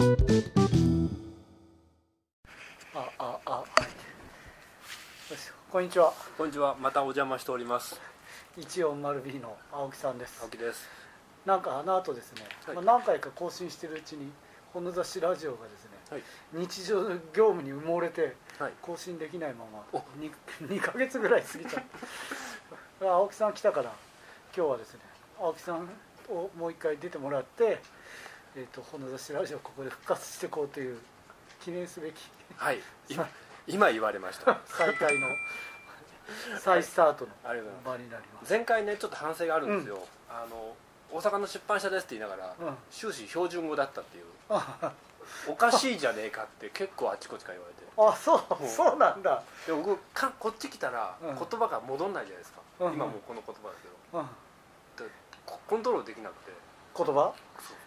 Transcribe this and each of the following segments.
あああ。はいよしこんにちは。こんにちは。またお邪魔しております。140 B の青木さんです。青木です。なんかあの後ですね、はい。まあ、何回か更新してるうちにこの雑誌ラジオがですねはい。日常業務に埋もれてはい。更新できないままお。2, 2ヶ月ぐらい過ぎちゃった。青木さん来たから今日はですね青木さんをもう一回出てもらって「えー、とこの雑誌ラジオ」ここで復活していこうという記念すべきはい。今今言われました。再開の再スタートの場になります。前回ねちょっと反省があるんですよ、あの大阪の出版社ですって言いながら、うん。終始標準語だったっていう。あおかしいじゃねえかって結構あっちこっちから言われて。あそううん。そうなんだ。で僕かこっち来たらうん。言葉が戻んないじゃないですか、うん。今もうこの言葉ですけど。うん。コントロールできなくて。言葉？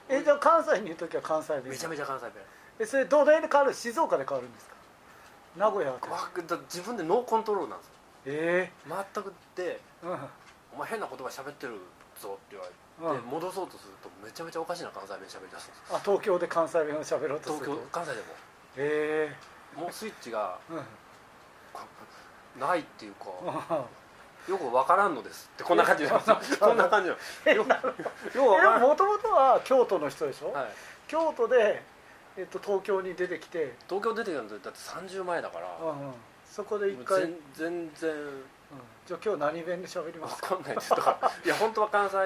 えじゃあ関西にいる時は関西弁。めちゃめちゃ関西弁。えそれどの辺で変わる静岡で変わるんですか？名古屋でわだ自分でノーコントロールなんですよ。え全くでえうん「お前変な言葉喋ってるぞ」って言われて、うん。戻そうとするとめちゃめちゃおかしな関西弁喋り出すんですよ。あ東京で関西弁を喋ろうとす東ると？京関西でも。えもうスイッチがえうん。こないっていうか。あよくわからんのですってこんな感じで こんな感じよ ようわからん。えもともとは京都の人でしょ、はい、京都で、えっと、東京に出てきて、東京出てきたのだって30前だから。うんうん、そこで一回、うん、全全然。じゃあ今日何弁で喋りますか？わかんないですだか。ら いや本当は関西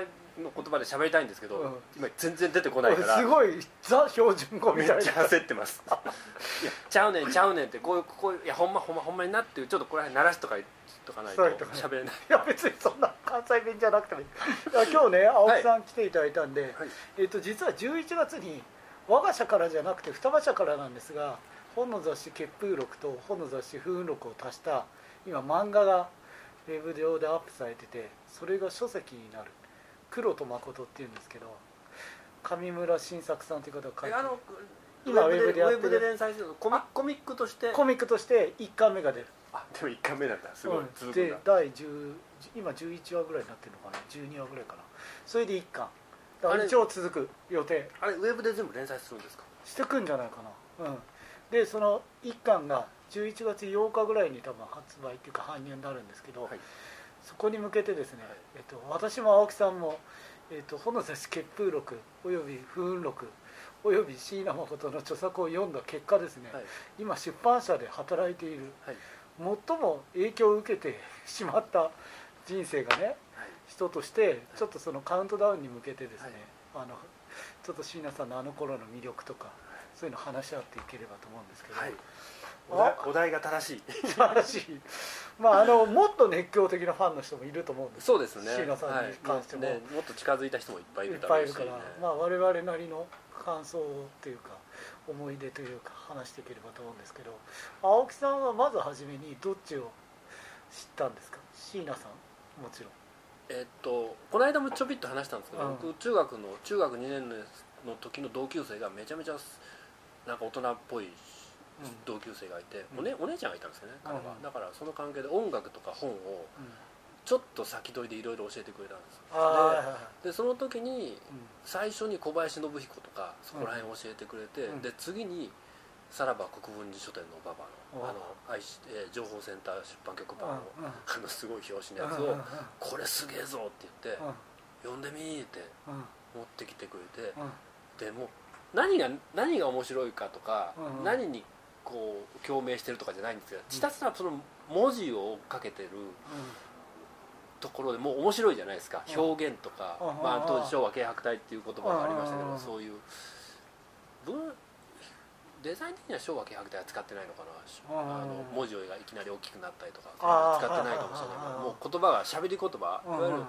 の言葉で喋りたいんですけど、うん。今全然出てこないから。すごいザ標準語みたいな。めっちゃ焦ってます。いやちゃうねんちゃうねんってこういうこういういやほんまほんまほんまになっていうちょっとこれ鳴らしとか言っとかないと喋れない。いや別にそんな関西弁じゃなくてもいい。今日ね青木さん来ていただいたんで、はい。えっと実は11月に我が社からじゃなくて双葉社からなんですが本の雑誌「血風録」と本の雑誌「風雲録」を足した今漫画がウェブ上でアップされててそれが書籍になる。黒と誠っていうんですけど上村新作さんという方が書いてえあの今ウェブでやってる。ェブで連載するのコミコミックとして？コミックとして1巻目が出るあでも1回目なんだ。すごい。うん。続くんでだ第10今11話ぐらいになってるのかな。12話ぐらいかな。それで1巻。だから一応続く予定。あれウェブで全部連載するんですか？してくんじゃないかな。うん。でその1巻が11月8日ぐらいに多分発売っていうか搬入になるんですけど、はい。そこに向けてですね、はい。えっと、私も青木さんも「えっと、炎雑誌血風録」および「風雲録」および椎名誠の著作を読んだ結果ですね、はい。今出版社で働いているはい最も影響を受けてしまった人生がねはい人としてちょっとそのカウントダウンに向けてですね、あのちょっと椎名さんのあの頃の魅力とかそういうの話し合っていければと思うんですけど、お題が正しい。素晴らしい。まああのもっと熱狂的なファンの人もいると思うんです。そうですね。椎名さんに関しても。はい。ねもっと近づいた人もいっぱいいいっるだぱいいうるから、ろしねまあ、我々なりの感想というか思い出というか話していければと思うんですけど青木さんはまず初めにどっちを知ったんですか？椎名さんもちろん。えっとこの間もちょびっと話したんですけど、うん。僕中学の中学2年の時の同級生がめちゃめちゃなんか大人っぽい同級生がいて、うん。おね、お姉ちゃんがいたんですよね彼は、うん。だからその関係で音楽とか本をうんちょっと先取りでいろいろ教えてくれたんですででその時にうん。最初に小林信彦とかそこら辺を教えてくれて、うん。で次にさらば国分寺書店のババのおあの愛し、えー情報センター出版局版の,、うんうん。あのすごい表紙のやつをうんうんうん「これすげえぞ」って言って「読ん。でみ」ってうん。持ってきてくれてうん。でもう何が何が面白いかとか、うんうん。何にこう共鳴してるとかじゃないんですけどひたすらその文字を追っかけてるところでもう面白いじゃないですか、うん。表現とか、うん。まあ、当時昭和軽薄体っていう言葉がありましたけど、うん。そういう文デザイン的には昭和軽薄体は使ってないのかな、うん。あの文字がいきなり大きくなったりとか使ってないかもしれない。けどもう言葉が喋り言葉、うんいわゆるうん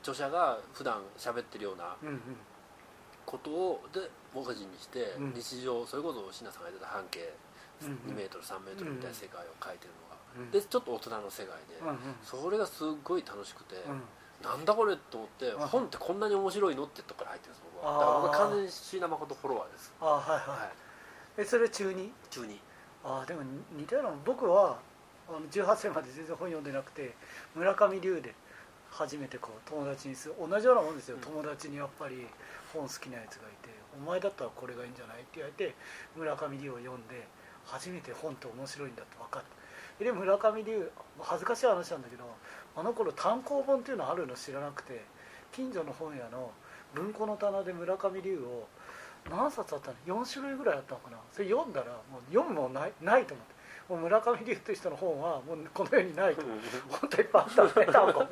著者が普段喋ってるようなことをで文字にしてうん。日常それこそ椎名さんが言ってた半径うん2メートル3メートルみたいな世界を描いてるのでちょっと大人の世界で、それがすっごい楽しくて、うん。なんだこれと思って、ん。本ってこんなに面白いのってとこから入ってるんです僕は。だから僕は完全に椎名誠フォロワーです。あはいはい、はい。えそれ中に中にあでも似たような僕はあの18歳まで全然本読んでなくて村上龍で初めてこう友達にする同じようなもんですよ、うん。友達にやっぱり本好きなやつがいてお前だったらこれがいいんじゃない?」って言われて村上龍を読んで初めて本って面白いんだって分かったで村上龍恥ずかしい話なんだけどあの頃単行本っていうのあるの知らなくて近所の本屋の文庫の棚で村上龍を何冊あったの？4種類ぐらいあったのかな？それ読んだらもう読むもんないないと思って。もう村上龍という人の本はもうこの世にないと。本当いっぱいあったのね単行本。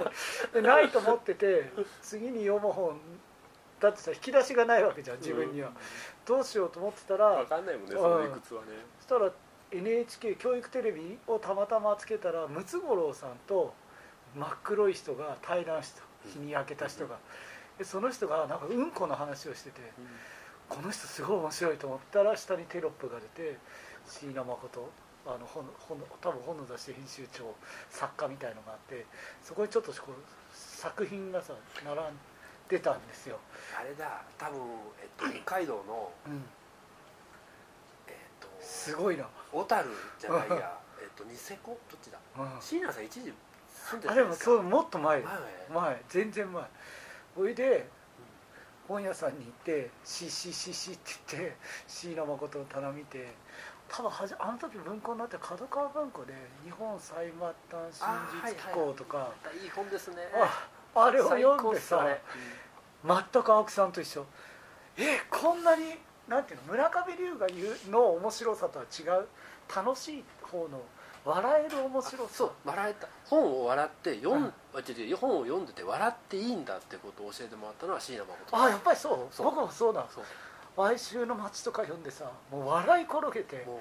でないと思ってて次に読む本だってさ引き出しがないわけじゃん自分には、どうしようと思ってたら分かんないもんねうんその理屈はね。そしたら NHK 教育テレビをたまたまつけたらムツゴロウさんと真っ黒い人が対談した。日に焼けた人が。でその人がなんかうんこの話をしててこの人すごい面白いと思ったら下にテロップが出て椎名誠あの本本多分本の雑誌編集長作家みたいのがあってそこにちょっとこう作品がさ並んでたんですよ、あれだ多分、えっと、北海道のうん、えっとすごいな、小樽じゃないや。えっとニセコ？どっちだ？うん、椎名さん一時住んであたんですか。でもそうもっと前前。前全然前。ほいで本屋さんに行って「シシシシ」って言って椎名誠の棚見て多分はじあの時文庫になって角川文庫で「日本最末端真実機構」とかいい本ですね。ああれを最読んでさ高っすあれ。全く青木さんと一緒。えこんなになんていうの村上龍が言うの面白さとは違う楽しい方の笑える面白さ。そう笑えた。本を笑って読ん、うん。あ違う違う本を読んでて笑っていいんだってことを教えてもらったのは椎名誠。あやっぱりそう。そう。僕もそうだ。そう。哀愁の街とか読んでさもう笑い転げてもう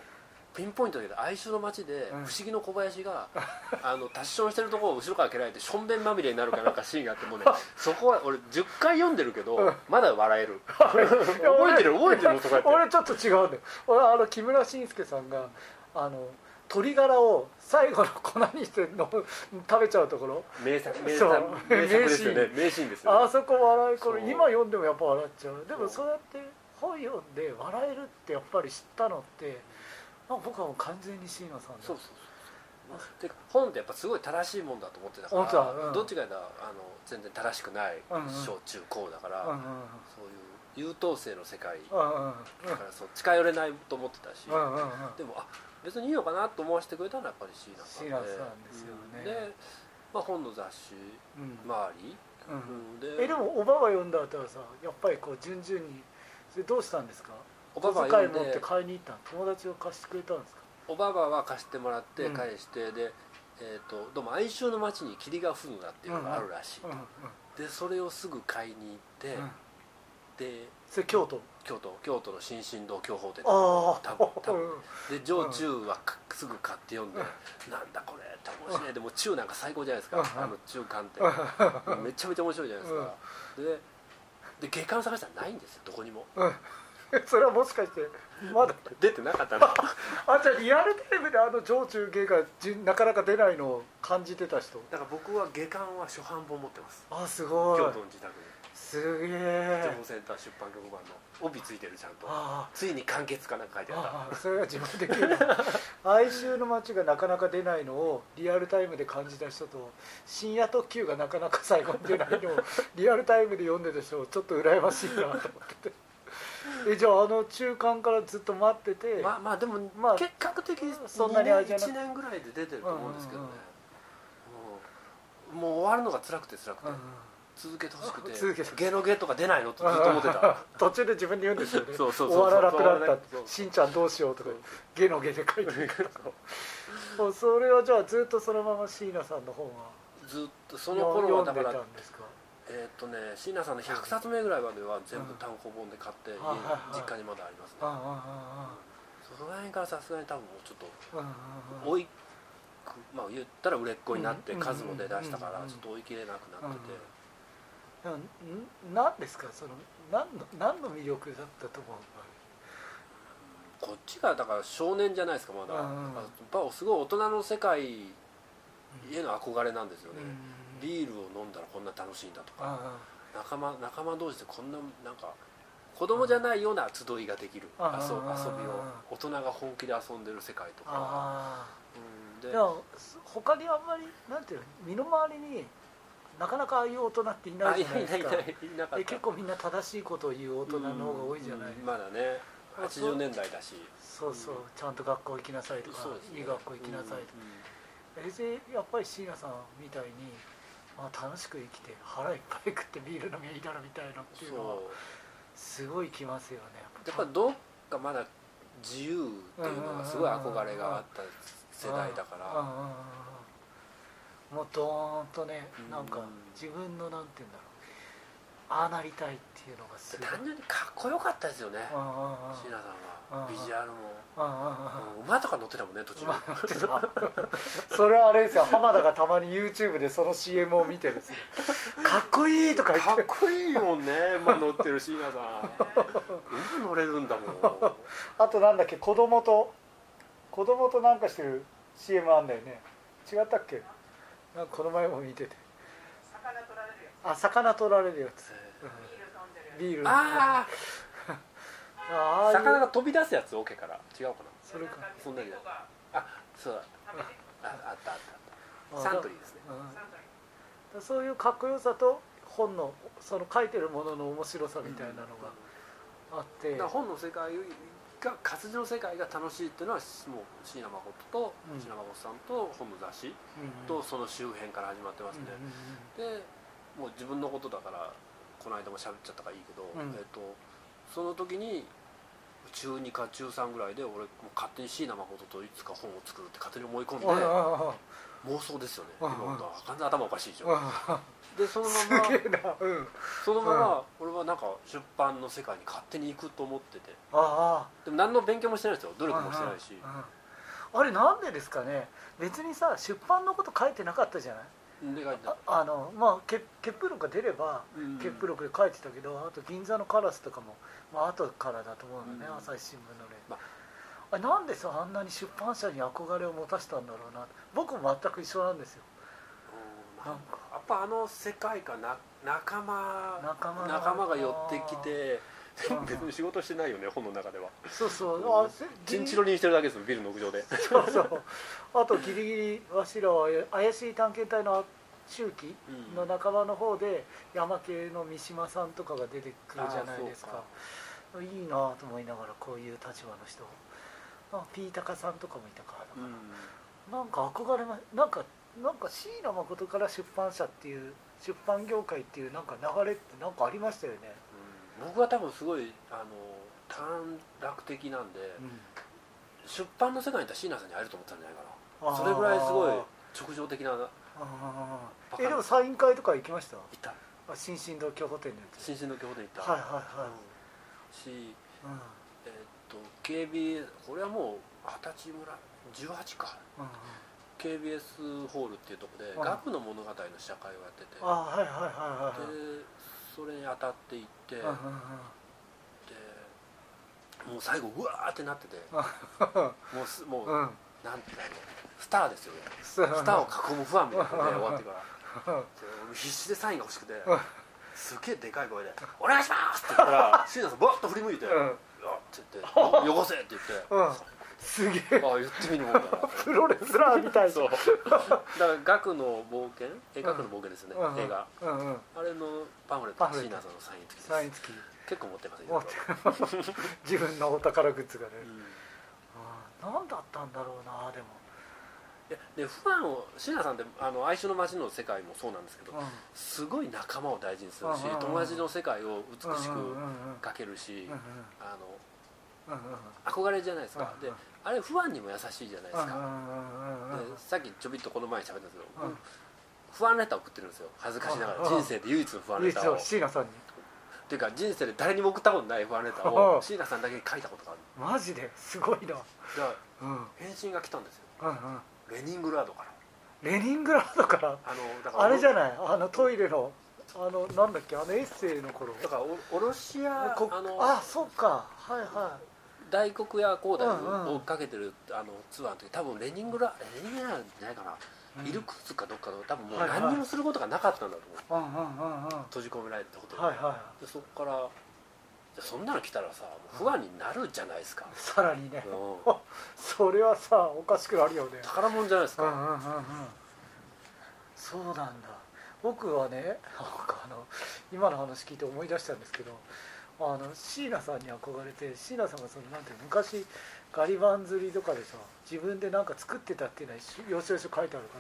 ピンポイントだけど哀愁の街でうん。不思議の小林が、あのタッションしてるところを後ろから蹴られてしょんべんまみれになるかなんかシーンがあってもうね そこは俺10回読んでるけど、うん。まだ笑える。覚覚えてる？覚えてる？とか俺ちょっと違うんだよ。俺あの木村慎介さんがあの鶏ガラを最後の粉にしての食べちゃうところ。名作名作名作ですよね。名シーン。ですよね。あそこ笑いこれ今読んでもやっぱ笑っちゃう。でもそうやって本読んで笑えるってやっぱり知ったのってなんか僕はもう完全に椎名さんだそうそうそう。てか本ってやっぱすごい正しいもんだと思ってたから本当だ。うん。どっちかがあの全然正しくない小中高だから、うんうんそういう優等生の世界うんうんだからそう近寄れないと思ってたし、うんうんうん。でもあ別にいいのかなと思わせてくれたのはやっぱり椎名さんでですよね。うんで、まあ、本の雑誌うん。周り、うん。うんでえでもおばが読んだ後はさやっぱりこう順々にそれどうしたんですか？おばば小遣い持って買いに行ったの？友達が貸してくれたんですか？おばばは貸してもらってうん。返して、で、えー、とどうも哀愁の町に霧が降るなっていうのがあるらしい、うんうんでそれをすぐ買いに行って、うん。でそれ京都？京都京都の新進堂教法店。ああ多分多分うんで上中はかすぐ買って読んで、なんだこれって面白いでも中なんか最高じゃないですか、うんあの中間って、めちゃめちゃ面白いじゃないですか、でで下巻探したらないんですよ。どこにも。うん それはもしかしてまだ？出てなかったの？あじゃあリアルタイムであの上中下がじなかなか出ないのを感じてた人？だから僕は下巻は初版本持ってます。あすごい。京都の自宅にすげ情え報センター出版局版の帯ついてるちゃんと。あついに完結かなんか書いてあったそれは自分できる哀 愁の街がなかなか出ないのをリアルタイムで感じた人と深夜特急がなかなか最後に出ないのをリアルタイムで読んでた人ちょっと羨ましいなと思っててえじゃああの中間からずっと待ってて、まあまあでも、まあ結果的にそんなにあれじゃなく1年ぐらいで出てると思うんですけどね。うん、もうもう終わるのが辛くて辛くて、続けてほしくて。続けてゲのゲとか出ないのってずっと思ってた。途中で自分で言うんですよね。そうそうそう終わらなくなった。いしんちゃんどうしようとかゲのゲで書いてる そう。それはじゃあずっとそのまま椎名さんの本はずっとその頃はだから読んでたんですか？えーっとね椎名さんの100冊目ぐらいまでは全部単行本で買って、実家にまだありますね、あその辺からさすがに多分もうちょっと追いくまあ言ったら売れっ子になってうん数も出だしたからうんちょっと追い切れなくなってて、何ですか？その何の何の魅力だったと思う？こっちがだから少年じゃないですかまだ、やっぱすごい大人の世界への憧れなんですよね、うん。ビールを飲んだらこんな楽しいんだとかあ仲間仲間同士でこんななんか子供じゃないような集いができる遊遊びを大人が本気で遊んでる世界とあか、あうん、で他にあんまりなんていうの身の回りになかなかああいう大人っていなあいいじゃないですか。か結構みんな正しいことを言う大人の方が多いじゃない、うん。まだねあそう。80年代だし。そうそう。ちゃんと学校行きなさいとか、いい学校行きなさいとか、えでやっぱり椎名さんみたいに、まあ、楽しく生きて腹いっぱい食ってビール飲みゃいいだろみたいなっていうのはすごいきますよねやっぱどっかまだ自由っていうのがすごい憧れがあった世代だから。もうドーンとねうん。なんか自分のなんて言うんだろう。ああなりたいっていうのがすごい。単純にかっこよかったですよね椎名さんは。ビジュアルもうん馬とか乗ってたもんね途中。まあそれはあれですよ。浜田がたまに YouTube でその CM を見てるんですよ。かっこいいとか言かって。っこいいもんね。馬乗ってる椎名さん。馬乗れるんだもん。あとなんだっけ子供と子供となんかしてる CM あんだよね。違ったっけ？なんかこの前も見てて。魚取られるよあ魚取られるやつ、ビール飛んでるよビールああ魚が飛び出すやつオケから違うかな？それか。そんあそうだ。ああったあった。ああったサントリーですね。そういうかっこよさと本のその書いてるものの面白さみたいなのがあって、だから本の世界が活字の世界が楽しいっていうのはもう椎名誠とうん。椎名誠さんと本の雑誌うんとその周辺から始まってますね、でもう自分のことだからこの間も喋っちゃったからいいけど、うん。えっとその時に中2か中3ぐらいで俺もう勝手に椎名誠といつか本を作るって勝手に思い込んで妄想ですよね。うん今完全に頭おかしいでしょうんでそのすままそのまま俺はなんか出版の世界に勝手に行くと思ってて。ああでも何の勉強もしてないですよ。努力もしてないしあれなんでですかね。別にさ出版のこと書いてなかったじゃない？ああのまあけ潔風録が出ればうん。潔風録で書いてたけどあと銀座のカラスとかも、まあ後からだと思うのね、うん。朝日新聞の例、まあ。れなんでさあんなに出版社に憧れを持たせたんだろうな？僕も全く一緒なんですよ。うん。なんか。やっぱあの世界観な仲間仲間仲間が寄ってきてうん 別に仕事してないよね本の中では。そうそう。あせチンチロリンしてるだけですよビルの屋上で。そうそう。あとギリギリわしらは怪しい探検隊の周期うん。の仲間の方で山系の三島さんとかが出てくるじゃないですか。いいなと思いながらこういう立場の人あピータカさんとかもいたから、なんか憧れまなんかなんか椎名誠から出版社っていう出版業界っていうなんか流れってなんかありましたよね、うん僕は多分すごいあの短絡的なんで出版の世界にいたら椎名さんに会えると思ってたんじゃないかな。それぐらいすごい直情的なえでもサイン会とか行きました？いた。あ新進堂京ホテルのやつ。新進の京都に行った。はいはいはい。うん。しうん。えーっと KBS これはもう二十歳村18か。うんうん。KBS ホールっていうところでうん。学の物語の試写会をやってて。あはいはいはいはいはい。でそれに当たっていってでもう最後うわーってなっててもうすもう、うん。なんていうのスターですよね。ススターを囲むファンみたいなので 終わってから。必死でサインが欲しくてうん。すっげえでかい声で「お願いします!」って言ったら椎名さんバッと振り向いて「ううん。わっ!」って言って「よこせ!」って言ってうんすげえ。ああ言ってみるもんだ。な プロレスラーみたい。そう。だから「学の冒険」え学の冒険ですね、うんうん。映画。うんうん。あれのパンフレット椎名さんのサイン付きですサイン付き。結構持ってますよ持って 自分のお宝グッズがね。うん。何だったんだろうなでも。いやで普段を椎名さんってあの哀愁の街の世界もそうなんですけどうん。すごい仲間を大事にするしうんうんうん友達の世界を美しく描けるしうんうん。あの憧れじゃないですか。うんであれ不安にも優しいじゃないですか。でさっきちょびっとこの前に喋ったんですけどうん。不安レター送ってるんですよ。恥ずかしながら。うん人生で唯一の不安レターを椎名さんに。っていうか人生で誰にも送ったことない不安レターをうん。椎名さんだけに書いたことがあるマジで？すごいな。だからうん。返信が来たんですよ。レニングラードから。レニングラードから？あのだからあれじゃない？あのトイレのあのなんだっけ？あのエッセイの頃。だからおおロシアこあのあそうか。はいは大黒屋広大うんうん。を追っかけてるあのツアーの時多分レニングラレニングラじゃないかな、いイルクーかどっかの多分もう何にもすることがなかったんだと思う。うんうんうんうん。閉じ込められてたことで,、はいはでそこからじゃあそんなの来たらさ不安になるじゃないですか、いさらにね。うん。それはさおかしくなるよね。宝物じゃないですか、うんうんうんうん。そうなんだ。僕はねあの今の話聞いて思い出したんですけどあの椎名さんに憧れて椎名さんがそのなんていう昔ガリバン釣りとかでさ自分でなんか作ってたっていうのは要所要所書いてあるか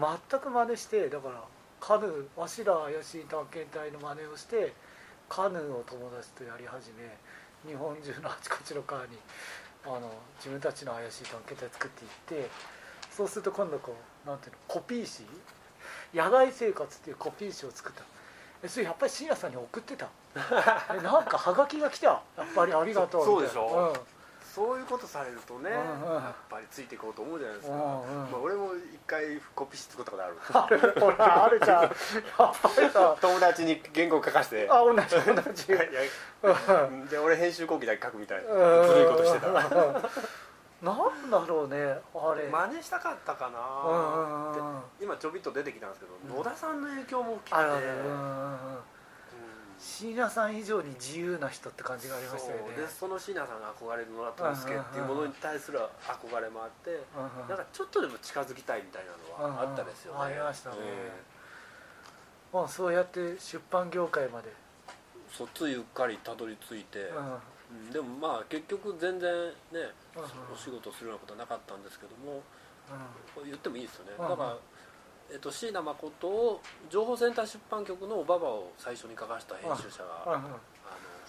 ら全く真似してだからカヌーわしら怪しい探検隊の真似をしてカヌーを友達とやり始め日本中のあちこちの川にあの自分たちの怪しい探検隊作っていってそうすると今度こうなんていうのコピー誌？野外生活っていうコピー誌を作ったそれやっぱり深夜さんに送ってた？えなんかハガキが来た？やっぱりありがとうそうでしょ？そういうことされるとね、うんうん。やっぱりついていこうと思うじゃないですか、うんうん。まあ、俺も一回コピー作ったことある。うん、あらあれじゃんやっぱりさ友達に原稿書かせて。あ同じ同じ。で俺編集後期だけ書くみたいな。うん。古いことしてた。らなんだろうねあれ。真似したかったかうんなてうん今ちょびっと出てきたんですけど、うん。野田さんの影響も大きくて。椎名さん以上に自由な人って感じがありましたよね。そう。でその椎名さんが憧れる野田智介っていうものに対する憧れもあってなんかちょっとでも近づきたいみたいなのはあったですよね、ありましたね。うんまあそうやって出版業界まで。そつゆっかりたどり着いて、でもまあ結局全然ね、うんお仕事するようなことはなかったんですけども言ってもいいですよね、うんだから、えっと、椎名誠を情報センター出版局の「おばば」を最初に書かした編集者が、あの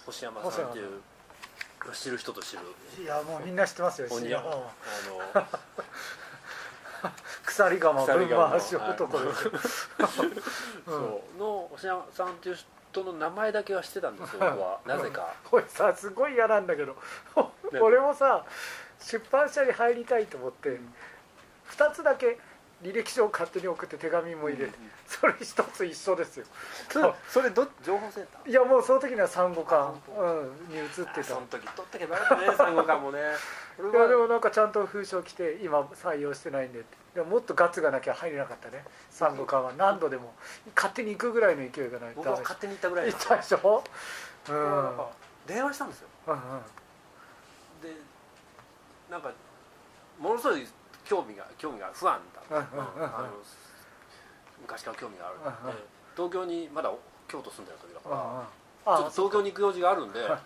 星山さんっていう知る人と知る。いやもうみんな知ってますよ鬼椎 鎖釜鎖釜分回し男ですよそう。の星山さんっていう人の名前だけは知ってたんですよ 僕は。なぜか。これさすごい嫌なんだけど。俺もさ出版社に入りたいと思って2つだけ履歴書を勝手に送って手紙も入れてそれ一つ一緒ですよ。それど情報センター？いやもうその時には産後あ館本うんに移ってた。あその時取っとけばよかったね産後館もね。俺 いやではもなんかちゃんと封書来て今採用してないんでってでももっとガッツがなきゃ入れなかったね。産後館は何度でも。勝手に行くぐらいの勢いがない。と僕は勝手に行ったぐらい行ったでしょ？うん。電話したんですよ。うんうん。でなんかものすごい興味が興味が不安だうんうんうん昔から興味があるうんうん。東京にまだ京都住んでる時だから、ちょっとあ東京に行く用事があるんではい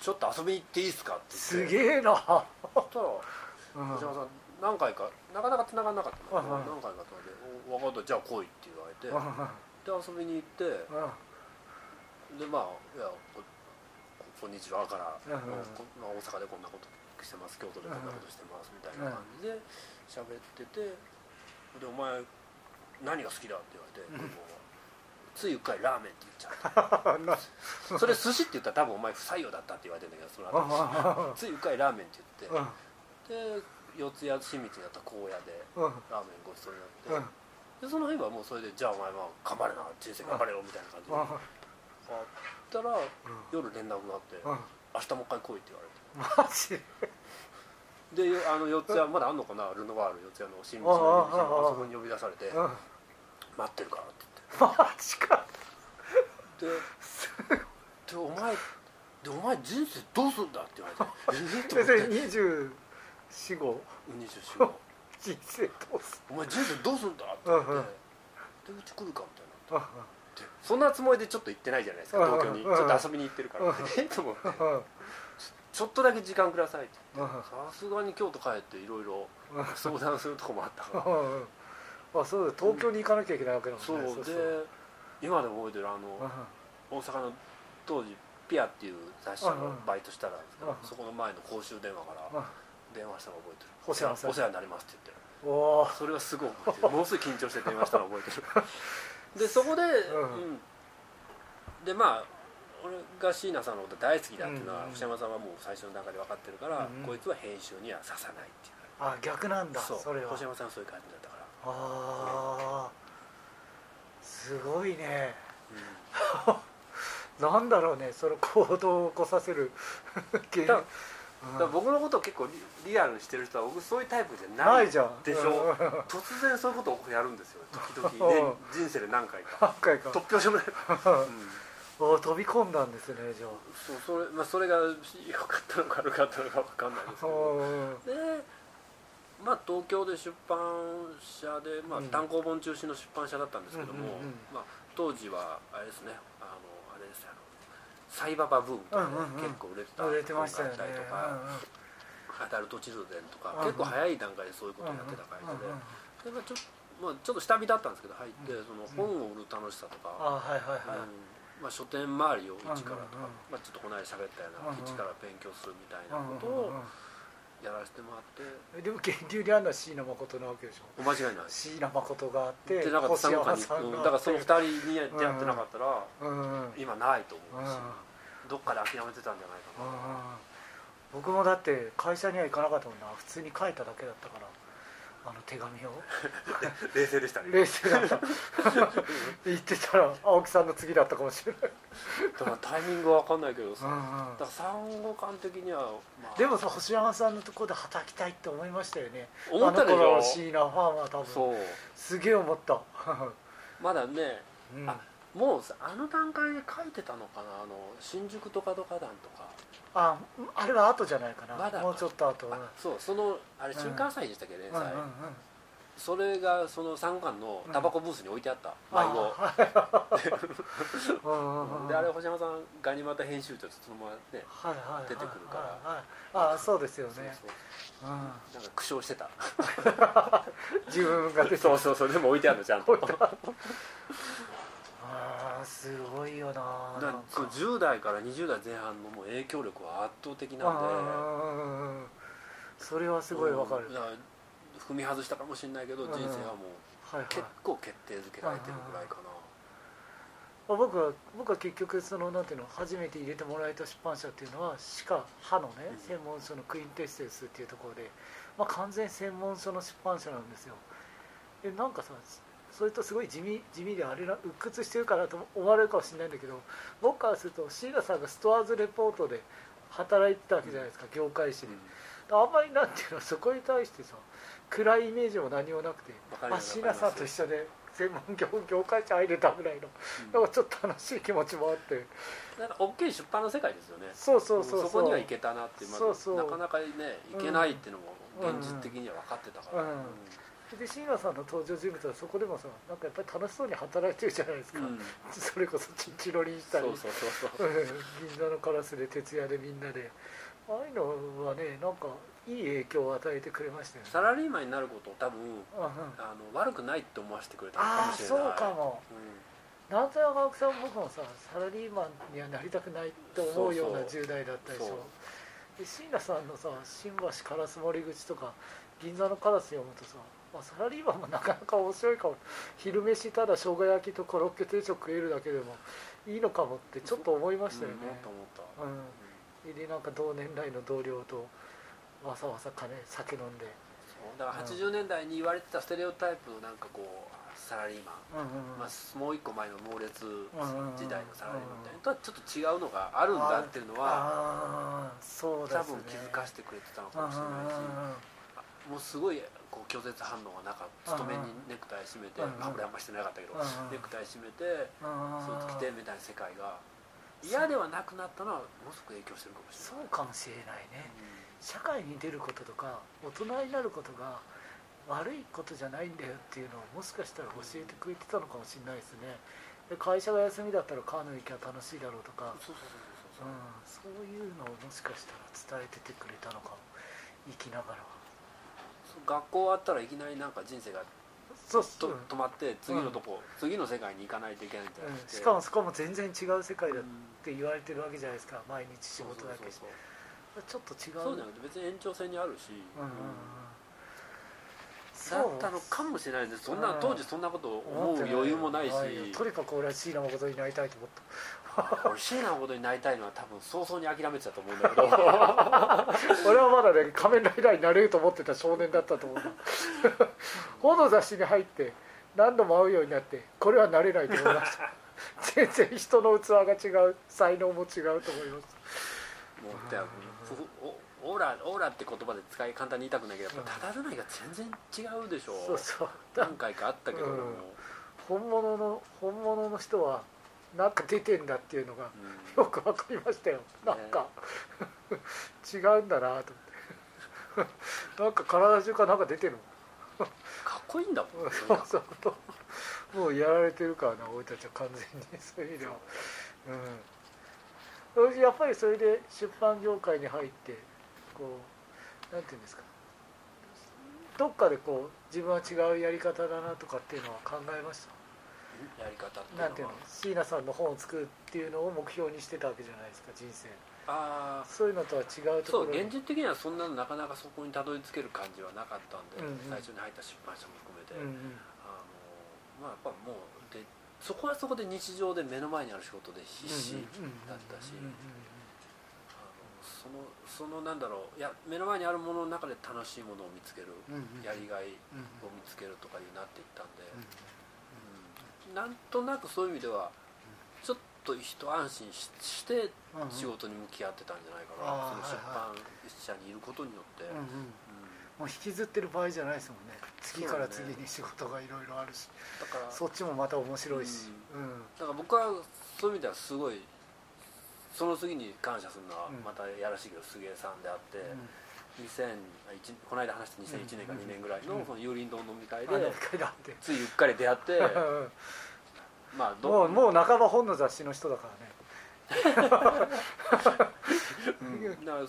ちょっと遊びに行っていいですかって。すげえな。そしたらうん。藤山さん何回かなかなか繋がらなかったんだけどうんうん何回かとで「お分かった。じゃあ来い」って言われて。うんで遊びに行ってでまあ「いやここんにちは」から、うんうんこまあ、大阪でこんなことしてます。京都でこんなことしてますみたいな感じで喋ってて「でお前何が好きだ?」って言われて、ついうっかりラーメンって言っちゃった。なそれ寿司って言ったら多分お前不採用だったって言われてるんだけどその後。つい。うっかりラーメンって言って、で四谷清水になった荒野でラーメンごちそうになって、でその辺はもうそれでじゃあお前は頑張れな人生頑張れよみたいな感じで。あったら、夜連絡があって、明日もう一回来いって言われて。マジ？であの四谷まだあんのかな？ルノワール四谷の新道のあそこに呼び出されて「待ってるから」って言って。マジか。ででお前でお前人生どうすんだって言われて。えっそれ20死後死後人生どうすお前人生どうすんだって言って、でうち来るかみたいな、って、そんなつもりでちょっと行ってないじゃないですか、東京に。ちょっと遊びに行ってるから、えっと思って。ちょっとだけ時間くださいって言って。さすがに京都帰っていろいろ相談するとこもあったから。あそうだ東京に行かなきゃいけないわけなんね、うん、そうで今でも覚えてるあの大阪の当時「ピアっていう雑誌のバイトしたらですけどそこの前の公衆電話から電話したの覚えてる。お世話。になりますお世話になりますって言っておおそれはすごい覚えてる。ものすごい緊張して電話したの覚えてる。でそこで、うん。うん。でまあ俺が椎名さんのこと大好きだっていうのはうん星山さんはもう最初の段階で分かってるから、うんこいつは編集には刺さないっていう。あ逆なんだそう。それは。星山さんはそういう感じだったから、ああすごいね。うん。なんだろうねその行動を起こさせる から僕のことを結構リリアルにしてる人は僕そういうタイプじゃないないじゃん。でしょ？突然そういうことをやるんですよ時々、ね、人生で何回か。何回か。突拍子もない、うん。お飛び込んだんですねじゃそうそれまあ、それが良かったのか悪かったのか分かんないですけあど。うんでまあ、東京で出版社で、まあうん、単行本中心の出版社だったんですけども、まあ、当時はあれですねあのあれですよあのサイババブームとかでうんうんうん。結構売れてた売れてましたよね。とか、アダルトチルデンとか、結構早い段階でそういうことをやってた会社で,、ちょまあ、ちょっと下火だったんですけど入って、うん。その本を売る楽しさとか、あはいはいはい、うん。まあ、書店周りを一からとか、まあ、ちょっとこの間喋ったような、一から勉強するみたいなことをやらせてもらって、うんでも源流にあるのは椎名誠なわけでしょ？お間違いない。椎名誠があってだからその二人にやってなかったら、今ないと思うし、うんどっかで諦めてたんじゃないかな、うん僕もだって会社には行かなかったもんな。普通に書いただけだったから。あの手紙を。冷静でしたね。冷静だった。言ってたら青木さんの次だったかもしれない、だからタイミングは分かんないけどさ、うんうん。だから産後感的には、まあ、でもさ星山さんのところで働きたいって思いましたよね。思ったでしあの頃ょ椎名ファーマー多分。そう。すげえ思った、まだねうん、あもうさあの段階で書いてたのかな？あの新宿とかどか団とか。ああれは後じゃないかな、まだもうちょっと後。あそうそのあれうん。週刊祭でしたっけ？連載、それがその産後館のタバコブースに置いてあった、あ迷子。は いうんうんうん。であれ星山さんガニ股編集長とそのままねはいはいはい出てくるから。はいはいあそうですよそうねなんか苦笑してた。自分がそうそうそう。でも置いてあるのちゃんとああすごいよな。だからなんその10代から20代前半のもう影響力は圧倒的なんで。うんそれはすごいわかる、うん踏み外したかもしれないけどうん。人生はもうはいはい。結構決定づけられてるぐらいかな。まあ僕は僕は結局そのなんていうの初めて入れてもらえた出版社っていうのは歯科歯のねうん。専門書のクインテッセンスっていうところで、まあ、完全専門書の出版社なんですよ。でなんかさそれとすごい地味地味であれな鬱屈してるからと思われるかもしれないんだけど僕からすると椎名さんがストアーズレポートで働いてたわけじゃないですか、業界誌で、あんまりなんていうのそこに対してさ暗いイメージも何もなくて椎名さんと一緒で専門業業界誌入れたぐらいのなんかちょっと楽しい気持ちもあって。なんか大きい出版の世界ですよね。そうそうそうそう。こには行けたなって、まあそうそう。なかなかね行けないっていうのも現実的には分かってたから、うんで椎名さんの登場人物はそこでもさなんかやっぱり楽しそうに働いてるじゃないですか、うん。それこそチンチロリンしたり。そうそうそうそう。うん。銀座のカラスで徹夜でみんなで。ああいうのはねなんかいい影響を与えてくれましたよね。サラリーマンになることを多分うんうん。あの悪くないって思わせてくれたのかああもしれない。そうかも。うなんとなく青木さん僕もさサラリーマンにはなりたくないって思うようなそうそう10代だったでしょ。で椎名さんのさ新橋烏森口とか銀座のカラス読むとさあサラリーマンもなかなか面白いかも昼飯ただ生姜焼きとコロッケ定食食えるだけでもいいのかもってちょっと思いまんしたよね。うん思った思った、うん、でなんか同年代の同僚とわさわさ金酒飲んで。そうだから80年代に言われてたステレオタイプのなんかこうサラリーマン、うんうんまあ、もう一個前の猛烈時代のサラリーマンみたいなのとはちょっと違うのがあるんだっていうのはああそね。多分気づかせてくれてたのかもしれないし。もうすごいこう拒絶反応がなかった。勤めにネクタイ締めて、うんうん。まあ、んましてなかったけど、うんうん。ネクタイ締めてスーツ着てうんみたいな世界が嫌ではなくなったのはものすごく影響してるかもしれない。そうかもしれないね。社会に出ることとか大人になることが悪いことじゃないんだよっていうのをもしかしたら教えてくれてたのかもしれないですね。で会社が休みだったらカーヌ行きゃ楽しいだろうとか、そういうのをもしかしたら伝えててくれたのかも。生きながらそう学校終わったらいきなりなんか人生がとそうそう、止まって次のとこ、次の世界に行かないといけないんじゃうんなくて、しかもそこも全然違う世界だっうんて言われてるわけじゃないですか。毎日仕事だけ。ちょっと違う。そうじゃなくて別に延長線にあるし、うんうんうん。だったのかもしれないです。そんなうん当時そんなこと思う余裕もないし。よ。とにかく俺は椎名誠になりたいと思った俺椎名のことになりたいのは多分早々に諦めてたと思うんだけど。俺はまだね仮面ライダーになれると思ってた少年だったと思う。な本の雑誌に入って何度も会うようになってこれはなれないと思いました。全然人の器が違う才能も違うと思います。もうだオーラオーラって言葉で使い簡単に言いたくないけどやっぱただるないが全然違うでしょ。そうそう。何回かあったけども、うん。本物の本物の人はなんか出てんだっていうのがうん。よく分かりましたよ。なんか、違うんだなと思って。なんか体中からなんか出てるもんかっこいいんだもんそうそうそう。もうやられてるからな俺たちは完全に。そういう意味では。うん。やっぱりそれで出版業界に入ってこうなんていうんですか。どっかでこう自分は違うやり方だなとかっていうのは考えました？やり方っていうのは。なんていうの？椎名さんの本を作るっていうのを目標にしてたわけじゃないですか人生。ああそういうのとは違うとそうころに。現実的にはそんなのなかなかそこにたどり着ける感じはなかったんで、うんうん。最初に入った出版社も含めて、うんうん。あのまあやっぱもうでそこはそこで日常で目の前にある仕事で必死だったしそのそのなんだろういや目の前にあるものの中で楽しいものを見つける、うんうんやりがいうんを見つけるとかになっていったんで、うんうんなんとなくそういう意味ではちょっと一安心ししてうんうん。仕事に向き合ってたんじゃないかあーな、その出版社にいることによって、うんうんうん。もう引きずってる場合じゃないですもんね。次から次に仕事がいろいろあるし。だからそっちもまた面白いし。うん。だから僕はそういう意味ではすごいその次に感謝するのはうん。またやらしいけど杉江さんであって、うん。2001この間話した2001年か2年ぐらいのうん。その有林堂飲み会でついうっかり出会ってまあどもうもう半ば本の雑誌の人だからね。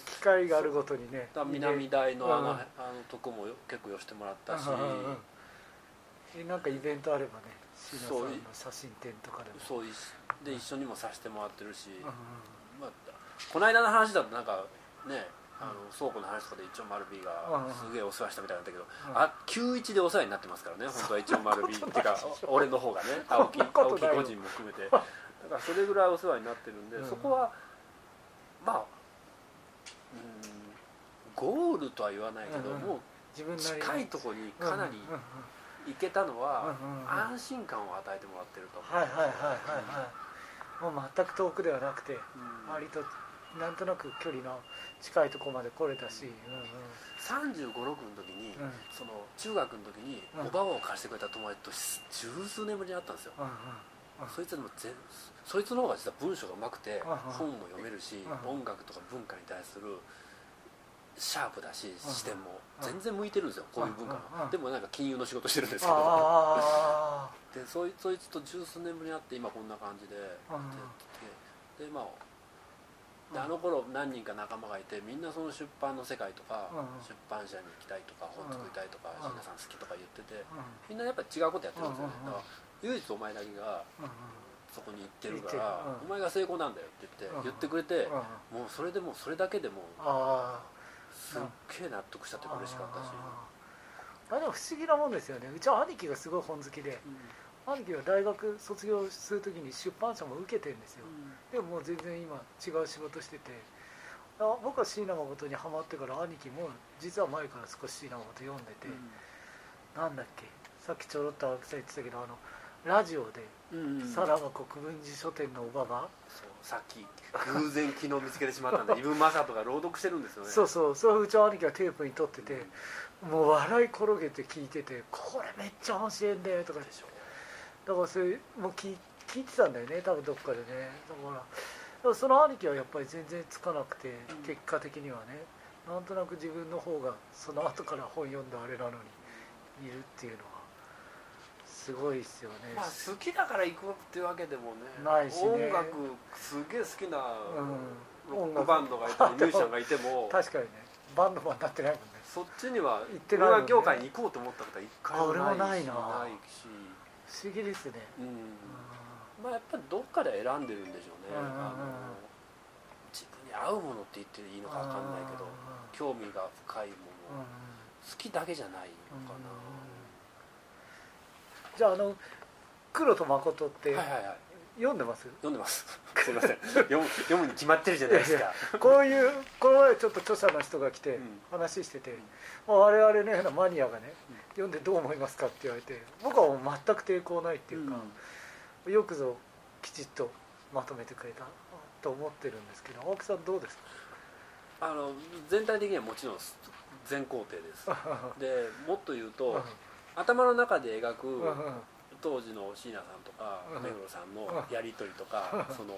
機会があるごとにね南大のあの,、うん。あのとこも結構寄せてもらったし、うなんかイベントあればね椎名さんの写真展とかでも。そういで一緒にもさせてもらってるし、まあ、この間の話だとなんかねあの倉庫の話とかで一応丸 B がうんすげえお世話したみたいなんだけど、うん。あ91でお世話になってますからね 本当は一応丸 B っていうか俺の方がね 青木青木個人も含めて。だからそれぐらいお世話になってるんで、うん。そこはまあうんゴールとは言わないけど、うんうん。もう近いところにかなり行けたのは安心感を与えてもらってると思う、はいはいはいはいはい。もう全く遠くではなくてうん。割となんとなく距離の近いところまで来れたし、うんうん3 5 6の時に、うん。その中学の時にうん。おばあを貸してくれた友達と十数年ぶりに会ったんですよ、うんうんそいつでもぜそいつの方が実は文章がうまくて、本も読めるし、うん音楽とか文化に対するシャープだし、視点もうん。全然向いてるんですよ、こういう文化うんうん。が、でもなんか金融の仕事してるんですけど。あでそいそいつと十数年ぶりに会って今こんな感じででまあであの頃何人か仲間がいてみんなその出版の世界とか、うん出版社に行きたいとか本作りたいとか、うん。椎名さん好きとか言ってて、うみんなやっぱ違うことやってるんですよね、うんうんうん。だから唯一お前だけがんうん。そこに行ってるから、お前が成功なんだよって言って、うん言ってくれて、うんもうそれでもうそれだけでもうあすっげえ納得したって嬉しかったし、あでも不思議なもんですよね。うちは兄貴がすごい本好きで兄貴は大学卒業するときに出版社も受けてるんですよでももう全然今違う仕事してて。あ僕は椎名誠にハマってから兄貴も実は前から少し椎名誠読んでて、なんだっけ？さっきちょろっと青木さん言ってたけどあのラジオでうんうん。さらば国分寺書店のおばが、そうさっき偶然昨日見つけてしまったんで イブ・マサトが朗読してるんですよね。そうそう。それをうちの兄貴がテープに撮ってて、もう笑い転げて聞いてて「これめっちゃ面白いんだよ」とか。でしょ。だからそれもう聞い聞いてたんだよね多分どっかでね。だからその兄貴はやっぱり全然つかなくて、うん。結果的にはね。なんとなく自分の方がその後から本読んだあれなのにいるっていうのはすごいですよね、まあ好きだから行くっていうわけでもねないしね。音楽すげえ好きなうん。ロックバンドがいたりミュージシャンがいても 確かにね。バンドマンになってないもんね。そっちには行ってないもんね。音楽業界に行こうと思ったことは一回もないしないな。不思議ですね、うんまあやっぱりどっかで選んでるんでしょうね、うんうんうんあの自分に合うものって言っていいのか分かんないけど興味が深いもの、うんうん。好きだけじゃないのかじゃああの黒と誠ってな、はいはいはい。読んでます、読んでます。すいません。読む読むに決まってるじゃないですか。こういうこの前ちょっと著者の人が来てうん。話してて、うんまあ我々のようなマニアがね、読んでどう思いますかって言われて僕はもう全く抵抗ないっていうか、よくぞきちっとまとめてくれたと思ってるんですけど青木さんどうですあの全体的にはもちろん全工程です。か でもっと言うと、うん。頭の中で描く、当時の椎名さんとかうん目黒さんのやり取りとか、その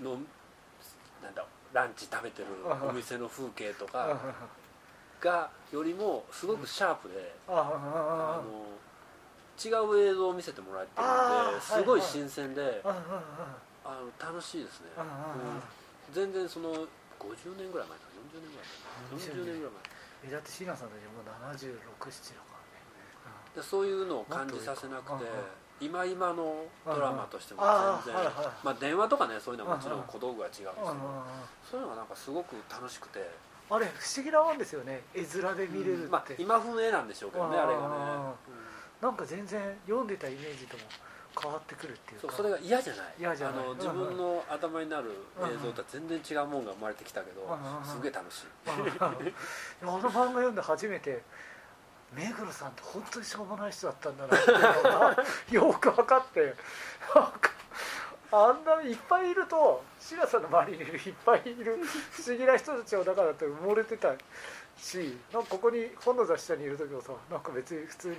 うんのなんだランチ食べてるお店の風景とあかがよりもすごくシャープで、あの違う映像を見せてもらえてるあーんですごい新鮮で、あの楽しいですね、全然その50年ぐらい前か40年ぐらい前。40年ぐらいえだって椎名さんたちもう76、7だか前でそういうのを感じさせなくて今今のドラマとしても全然。まあ電話とかねそういうのはもちろん小道具が違うんですけどら、うんそういうのがなんかすごく楽しくて、あれ不思議なもんですよね。絵面で見れるって、まあ今風絵なんでしょうけどねあれがね、なんか全然読んでたイメージとも変わってくるっていうか。そうそれが嫌じゃない。嫌じゃない。あの自分の頭になる映像とは全然違うもんが生まれてきたけどすげえ楽しい。あの漫画読んで初めて目黒さんって本当にしょうもない人だったんだなっていうのがよく分かってなんかあんないっぱいいると白さんの周りにいるいっぱいいる不思議な人たちの中だって埋もれてたしなんかここに本の雑誌社にいる時もさなんか別に普通に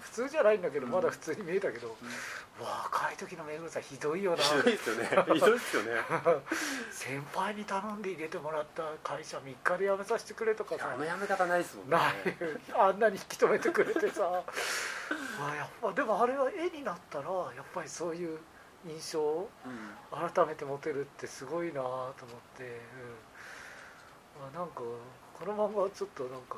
普通じゃないんだけどまだ普通に見えたけど、若い時の目黒さんひどいよな。ひどいですよね。ひどいですよね。先輩に頼んで入れてもらった会社3日で辞めさせてくれとかさ。あのやめ方ないですもんね。ない。あんなに引き止めてくれてさ。あやっぱでもあれは絵になったらやっぱりそういう印象をうん。改めて持てるってすごいなと思って、うん、あなんかこの漫画はちょっとなんか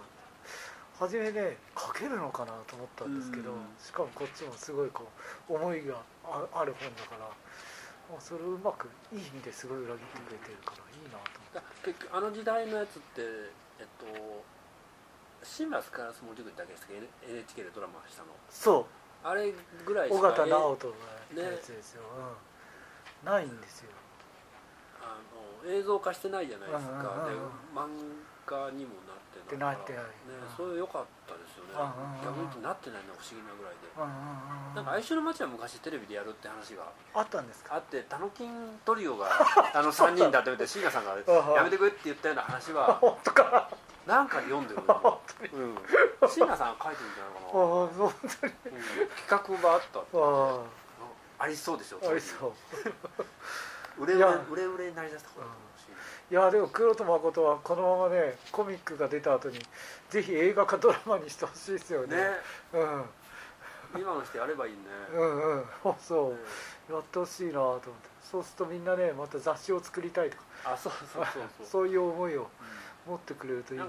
初めね描けるのかなと思ったんですけど、うん。しかもこっちもすごいこう思いがあある本だから、まあ、それをうまくいい意味ですごい裏切ってくれてるからいいなと思って。だ結局あの時代のやつってえっと新村スカラスモルだけですけど NHK でドラマしたの。そう。あれぐらいしか尾形直人がねやつですよ、うん、ないんですよ。あの映像化してないじゃないですか、うんうんうんうん。で漫画にもなってってなってない。ねうん。それ良かったですよね、うんうんうん逆になってないのが不思議なぐらいで、うんうんうんなんか哀愁の街は昔テレビでやるって話が。あったんですか？あってタノキントリオがあの3人だって言って椎名さんがやめてくれって言ったような話あは。本当か？なんかで読んでるうん。椎名さんが書いてるんじゃないかな、あ本当に。うん。企画があったって。ああ。りそうでしょあありそう。売れ売れ売れ売れになりだしたといやでも黒戸誠はこのままねコミックが出た後にぜひ映画化ドラマにしてほしいですよね。ね。うん。今の人やればいいね、うんうん。そうねやってほしいなと思って。そうするとみんなねまた雑誌を作りたいとか。あそうそうそうそう。そういう思いをうん。持ってくれるといいな。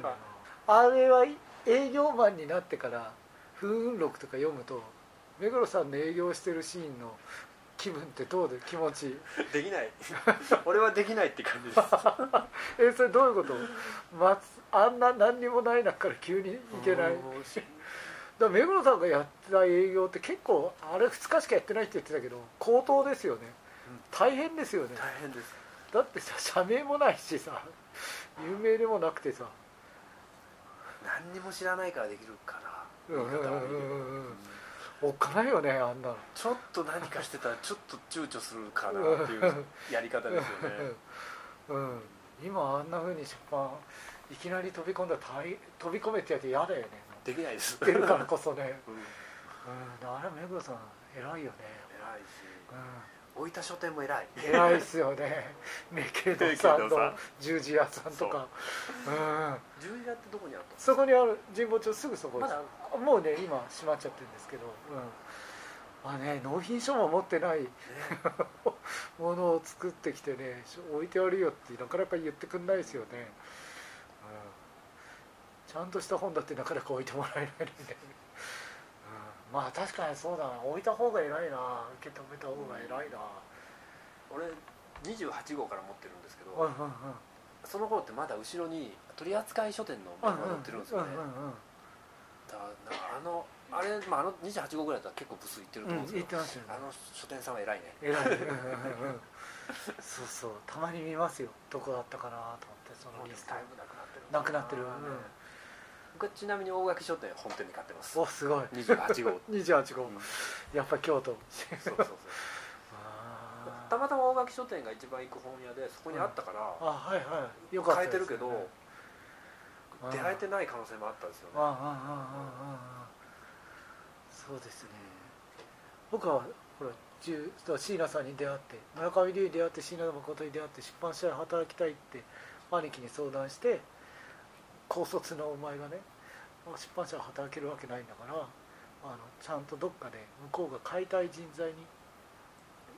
あれは営業マンになってから「風雲録」とか読むと目黒さんの営業してるシーンの気分ってどうで気持ちいい？できない。俺はできないって感じです。えそれどういうこと、まつあんな何にもない中から急に行けない。だ目黒さんがやった営業って結構あれ2日しかやってないって言ってたけど高騰ですよね。うん。大変ですよね。大変です。だってさ社名もないしさ有名でもなくてさ。何にも知らないからできるかな。うんうんうんうんうんおっかないよねあんなの。ちょっと何かしてたらちょっと躊躇するかなっていうやり方ですよね。うん、今あんなふうに出版いきなり飛び込んだら大飛び込めってやつ嫌だよね。できないです。知ってるからこそね、うん。うん、あれ目黒さん偉いよね、偉いし。う大分書店も偉い。ん、偉いっすよね。メケドさんの十字屋さんとか。うん。十字架ってどこにあったの？そこにある神保町すぐそこです。まもうね今閉まっちゃってるんですけど、うん、あね納品書も持ってない。ね。ものを作ってきてねし置いてあるよってなかなか言ってくんないですよね、うん、ちゃんとした本だってなかなか置いてもらえないので、うん、まあ確かにそうだな。置いた方が偉いな。受け止めた方が偉いな、俺28号から持ってるんですけど、うんうんうんその頃ってまだ後ろに取扱書店のうん漫画が載ってるんですよね、うんうんうんだからあのあれ、まあ、あの28号ぐらいだったら結構ブスいってると思うんうんですけど、言ってますよね。あの書店さんは偉いね。偉いうんうんうんうん。そうそう。たまに見ますよ。どこだったかなと思ってそのリスト。なくなってる。なくなってるうん僕ちなみに大垣書店本店に買ってます。おすごい。28号。28号、うん、やっぱ京都。そうそうそう。たまたま大垣書店が一番行く本屋でそこにあったから、うん、あはいはい。よかった変えてるけど、ね、出会えてない可能性もあったんですよね。ああああああそうですね。僕はほら椎名さんに出会って村上龍に出会って椎名誠に出会って出版社で働きたいって兄貴に相談して高卒のお前がねまあ出版社で働けるわけないんだからあのちゃんとどっかで向こうが買いたい人材に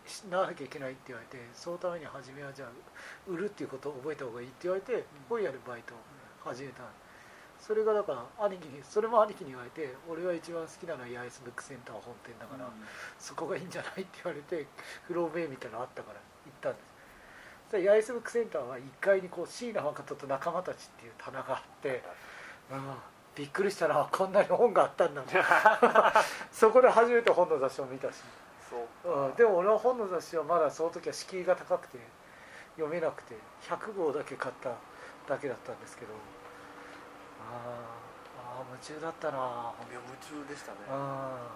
しならなきゃいけないって言われてそのために初めはじゃあ売るっていうことを覚えた方がいいって言われて本屋でバイトを始めたそれがだから兄貴にそれも兄貴に言われて俺が一番好きなのは八重洲ブックセンター本店だから、そこがいいんじゃないって言われてフローベイみたいなのあったから行ったんですそしたら八重洲ブックセンターは1階にこう椎名誠と仲間たちっていう棚があって、うん、びっくりしたなこんなに本があったんだ。そこで初めて本の雑誌を見たし、そううん、でも俺は本の雑誌はまだその時は敷居が高くて読めなくて100号だけ買っただけだったんですけど。あーあー夢中だったな。夢中でしたね。あ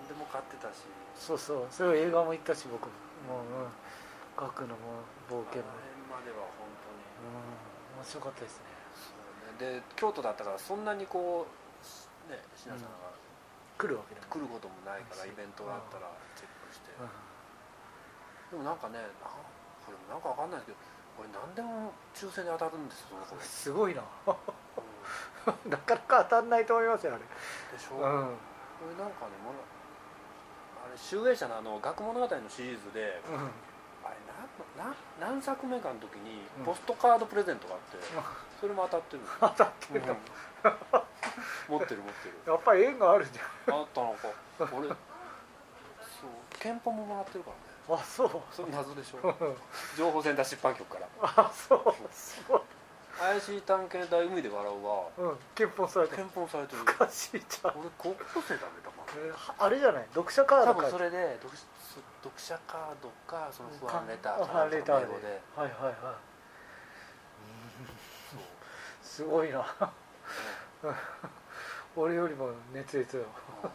何でも買ってたし。そうそう。それを映画も行ったし僕も。もう、うん、学のも冒険も、までは本当にうん、面白かったですね。そうね。で京都だったからそんなにこうね椎名さん。が来るわけでも来ることもないからイベントがあったらチェックして。うん。でもなんかねなこれなんかわかんないですけどこれ何でも抽選で当たるんですよその子すごいな。うん。なかなか当たんないと思いますよあれ。でしょ、うん。これなんかねものあれ集英社のあの学物語のシリーズでうんな何作目かの時にうん。ポストカードプレゼントがあって、それも当たってる 当たってるの、持ってる持ってる。やっぱり縁があるん。じあったのか。俺そう憲法ももらってるからね。ゃんあそう。それ謎でしょ。うん情報センター出版局から。あそう。すごい「怪しい探検隊海で笑う」はうん。憲法されてる。憲法されてる。おかしいじゃん。俺高校生だねたまえーあれじゃない？読者カードか。多分それで読読者カードかその不安レター不か安レターで。英語で。はいはいはい。そう。すごいな。俺よりも熱烈よ。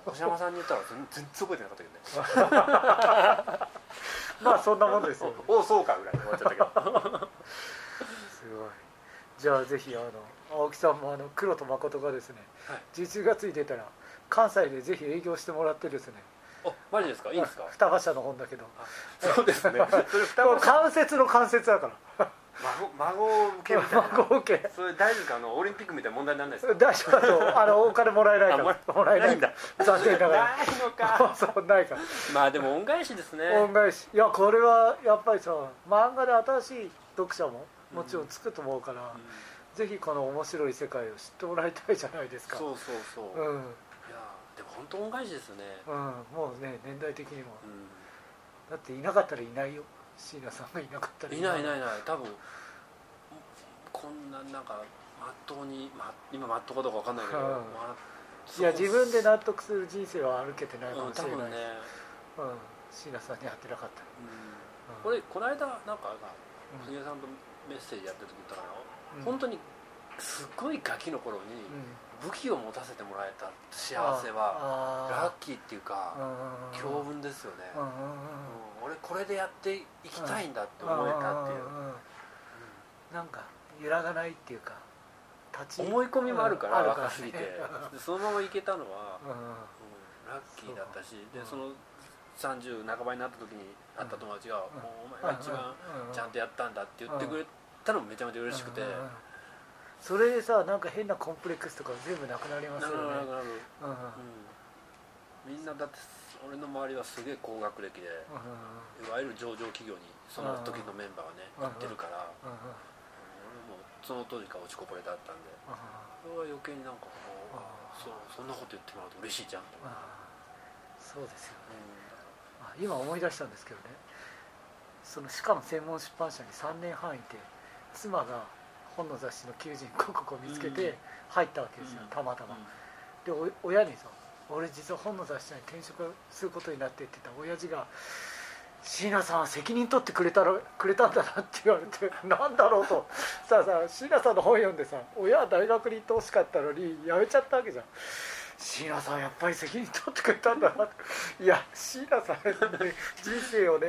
星山さんに言ったら全全然覚えてなかったけどね。まあそんなもんですよ。おおそうかぐらいで終わっちゃったけど。すごい。じゃあぜひあの青木さんもあの黒と誠がですね、はい。11月に出たら関西でぜひ営業してもらってですねおマジですか？いいですか？双葉社の本だけど。そうですね。それ双これ葉関節の関節だから。孫孫受けみたいな。孫受け。それ大丈夫ですか？あのオリンピックみたいな問題にならないですか？大丈夫だとあのお金もらえないから。あもらえないんだ。残念ながら。ないのか。そうないから。まあでも恩返しですね。恩返し。いやこれはやっぱりさ漫画で新しい読者ももちろんつくと思うから、うん。ぜひこの面白い世界を知ってもらいたいじゃないですか。そうそうそう、いうん、でも本当恩返しですね。もうね年代的にも。うだっていなかったらいないよ。椎名さんがいなかったら。んいないいないいない。多分こんななんかまっとうに、ま、今まっとうかどうかわかんないけど、うん。まいや自分で納得する人生は歩けてないかうん多もしれない、分ね、うん。椎名さんに会ってなかった。うん、これこの間なんかうん。杉江さんとメッセージやってる時言ったかな、うん。本当にすっごいガキの頃にうん武器を持たせてもらえた幸せはラッあキーっていうかー強運ですよね、俺これでやっていきたいんだって思えたっていう、なんか揺らがないっていうか立ち思い込みもあるからうん若すぎて、そのままいけたのは、ラッキーだったしでうんその30半ばになった時に会った友達が「うんもうお前が一番ちゃんとやったんだ」って言ってくれたのもめちゃめちゃ嬉しくて、それでさなんか変なコンプレックスとか全部なくなりますよね。みんなだって俺の周りはすげえ高学歴でいわゆる上場企業にその時のメンバーがねうん行ってるから俺もその当時から落ちこぼれだったん。でそれは余計になんかこうそうそんなこと言ってもらうと嬉しいじゃんとそうですよね。今思い出したんですけどね。そのしかも専門出版社に3年半いて妻が本の雑誌の求人広告を見つけうん。て入ったわけですよ、うん。たまたま。ん、でお親にさ「俺実は本の雑誌に転職することになって」って言った親父が「椎名さんは責任取ってくれたらくれたんだな」って言われて「なんだろうと」さあさ椎名さんの本読んでさ親は大学に行ってほしかったのに辞めちゃったわけじゃん椎名さんやっぱり責任取ってくれたんだなって。いや椎名さん、ね、人生をね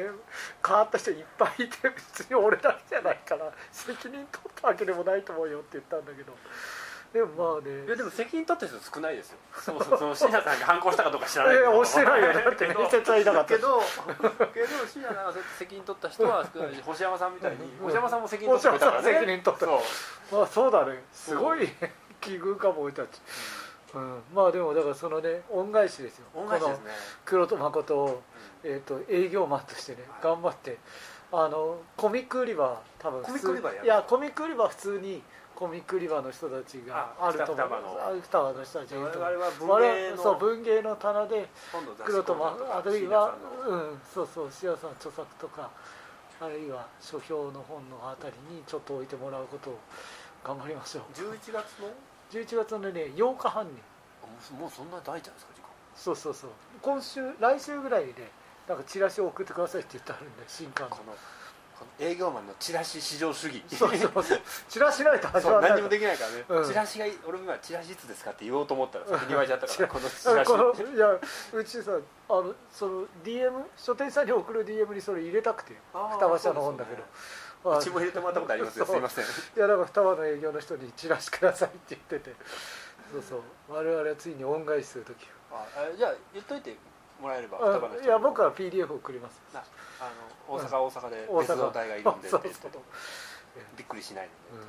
変わった人いっぱいいて別に俺だけじゃないから責任取ったわけでもないと思うよって言ったんだけど。でもまあね。いやでも責任取ってる人少ないですよ。そうそうその椎名さんが反抗したかどうか知らないけど。え押してないよ。だって面接はいなかった。けどけど椎名さんが責任取った人は少ないし星山さんみたいにうん星山さんも責任取ってくれたからね。責任取ったそう。まあそうだね。すごいね奇遇かも俺たち、うん、まあでもだからそのね恩返しですよ。恩返しね。この黒と誠を、えー、と営業マンとしてねはい。頑張ってあのコミック売り場多分コミック売り場いやコミック売り場は普通にコミック売り場の人たちがああると思う。双葉の。人たちがいると思う。我々そう文芸の棚で黒とあるいはうんそうそうシアさん著作とかあるいは書評の本のあたりにちょっと置いてもらうことを頑張りましょう。11月の？11月のね8日半にもうもうそんな大じゃないですか時間。そうそうそう。今週来週ぐらいでなんかチラシを送ってくださいって言ってあるんで新刊の。このこの営業マンのチラシ至上主義。そうそうそう。チラシないと始まらない何にもできないからね、うん。チラシがい俺も今チラシいつですかって言おうと思ったら先に言われちゃったから このチラシ。いやうちさあのその DM 書店さんに送る DM にそれ入れたくてあー双葉社の本だけど、そううちも入れてもらったことありますよ。すいません。いやだから双葉の営業の人にチラシくださいって言ってて。そうそう。我々はついに恩返しする時ああじゃあ言っといてもらえればあ双葉の人いや僕は PDF 送ります。なあの大阪は大阪で大別動隊がいるんでそうそうそう。びっくりしないので、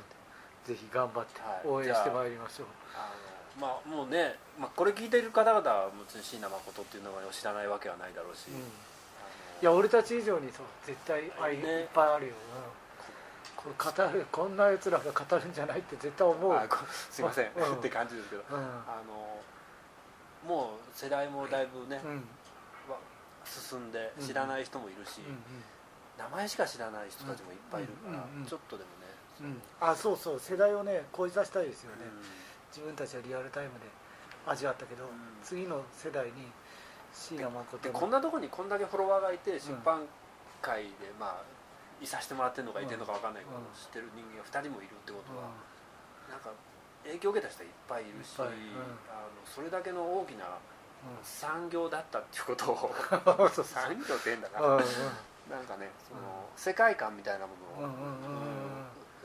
うん。ぜひ頑張ってはい。応援してまいりましょう、あのまあもうね、まあ、これ聞いている方々は別に椎名誠っていうのを知らないわけはないだろうし、うん。あのいや俺たち以上にそう絶対愛ね。いっぱいあるよ、うん、これ語るこんなやつらが語るんじゃないって絶対思う、すいません、うん。って感じですけど。うん。あのもう世代もだいぶね、うん。進んでうん。知らない人もいるし、名前しか知らない人たちもいっぱいいるから、うんうんうんちょっとでもね、うん。うんあそうそう。世代をね超えさせたいですよね、うん。自分たちはリアルタイムで味わったけど、ん。次の世代に椎名誠こんなとこにこんだけフォロワーがいて出版界でまあいさせてもらってるのかいてるのかわかんないけど、うん。知ってる人間が2人もいるってことうは、なんか影響を受けた人はいっぱいいるし、あのそれだけの大きな産業だったっていうことを 産業って変だな、うんうん。なんかねその、世界観みたいなものを、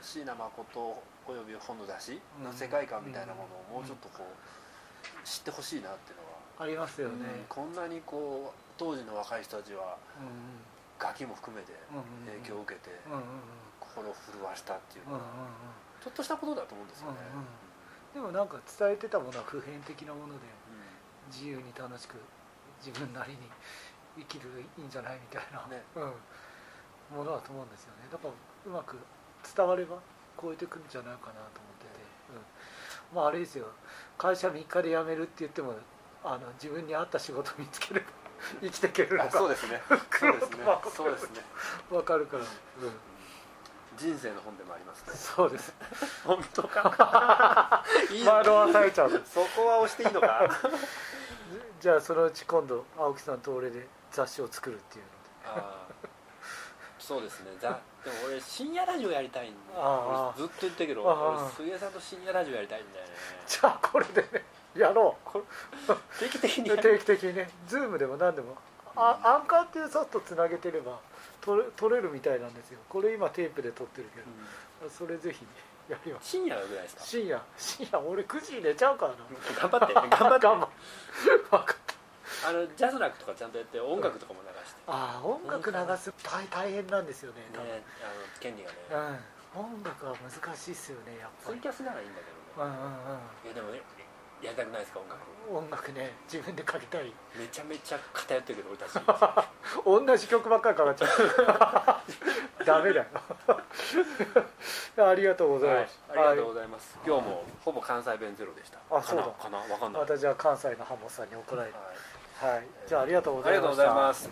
椎名誠および本の出しの世界観みたいなものをもうちょっとこう知ってほしいなっていうのは、ありますよね、うん。こんなにこう当時の若い人たちはうんガキも含めて影響を受けて心を震わしたっていうのはちょっとしたことだと思うんですよね、うんうんでもなんか伝えてたものは普遍的なものでうん。自由に楽しく自分なりに生きるいいんじゃないみたいな、ね。うん、ものだと思うんですよね。だからうまく伝われば超えてくるんじゃないかなと思ってて、うん、まああれですよ。会社3日で辞めるって言ってもあの自分に合った仕事見つければ生きていけるのあかそうですね。そうですね。そうですね。分かるから、うん、人生の本でもありますね。そうです。本当か？いい。の惑わされちゃう。そこは押していいのか？じゃあそのうち今度青木さんと俺で雑誌を作るっていうので。あー。そうですね。ざでも俺深夜ラジオやりたいんだあー。俺ずっと言ってるけど俺杉江さんと深夜ラジオやりたいんだよね。じゃあこれでねやろう。定期的に定期的にね。ズームでも何でも。あアンカーっていうソフトつなげてれば撮れ撮れるみたいなんですよ。これ今テープで撮ってるけうん。どそれぜひやります。深夜ぐらいですか？深夜。深夜。俺9時に寝ちゃうからな。頑張って 頑張って。頑張分かった。あのジャズラックとかちゃんとやって音楽とかも流して、ああ音楽流す。大大変なんですよね。多分。ねあの権利がね、うん。音楽は難しいっすよねやっぱり。ツイキャスならいいんだけどね。うんうん。いやでもねやりたくないですか音楽。うん音楽ね自分でかけたい。めちゃめちゃ偏ってるけど俺たち。同じ曲ばっかりかかっちゃう。ダメだよ。ありがとうございはい。ます、ありがとうございます、今日もほぼ関西弁ゼロでした。あそうだ。かなわかんない、またじゃあ関西のハモさんに怒られるはい。はい。じゃあありがとうごありがとうございます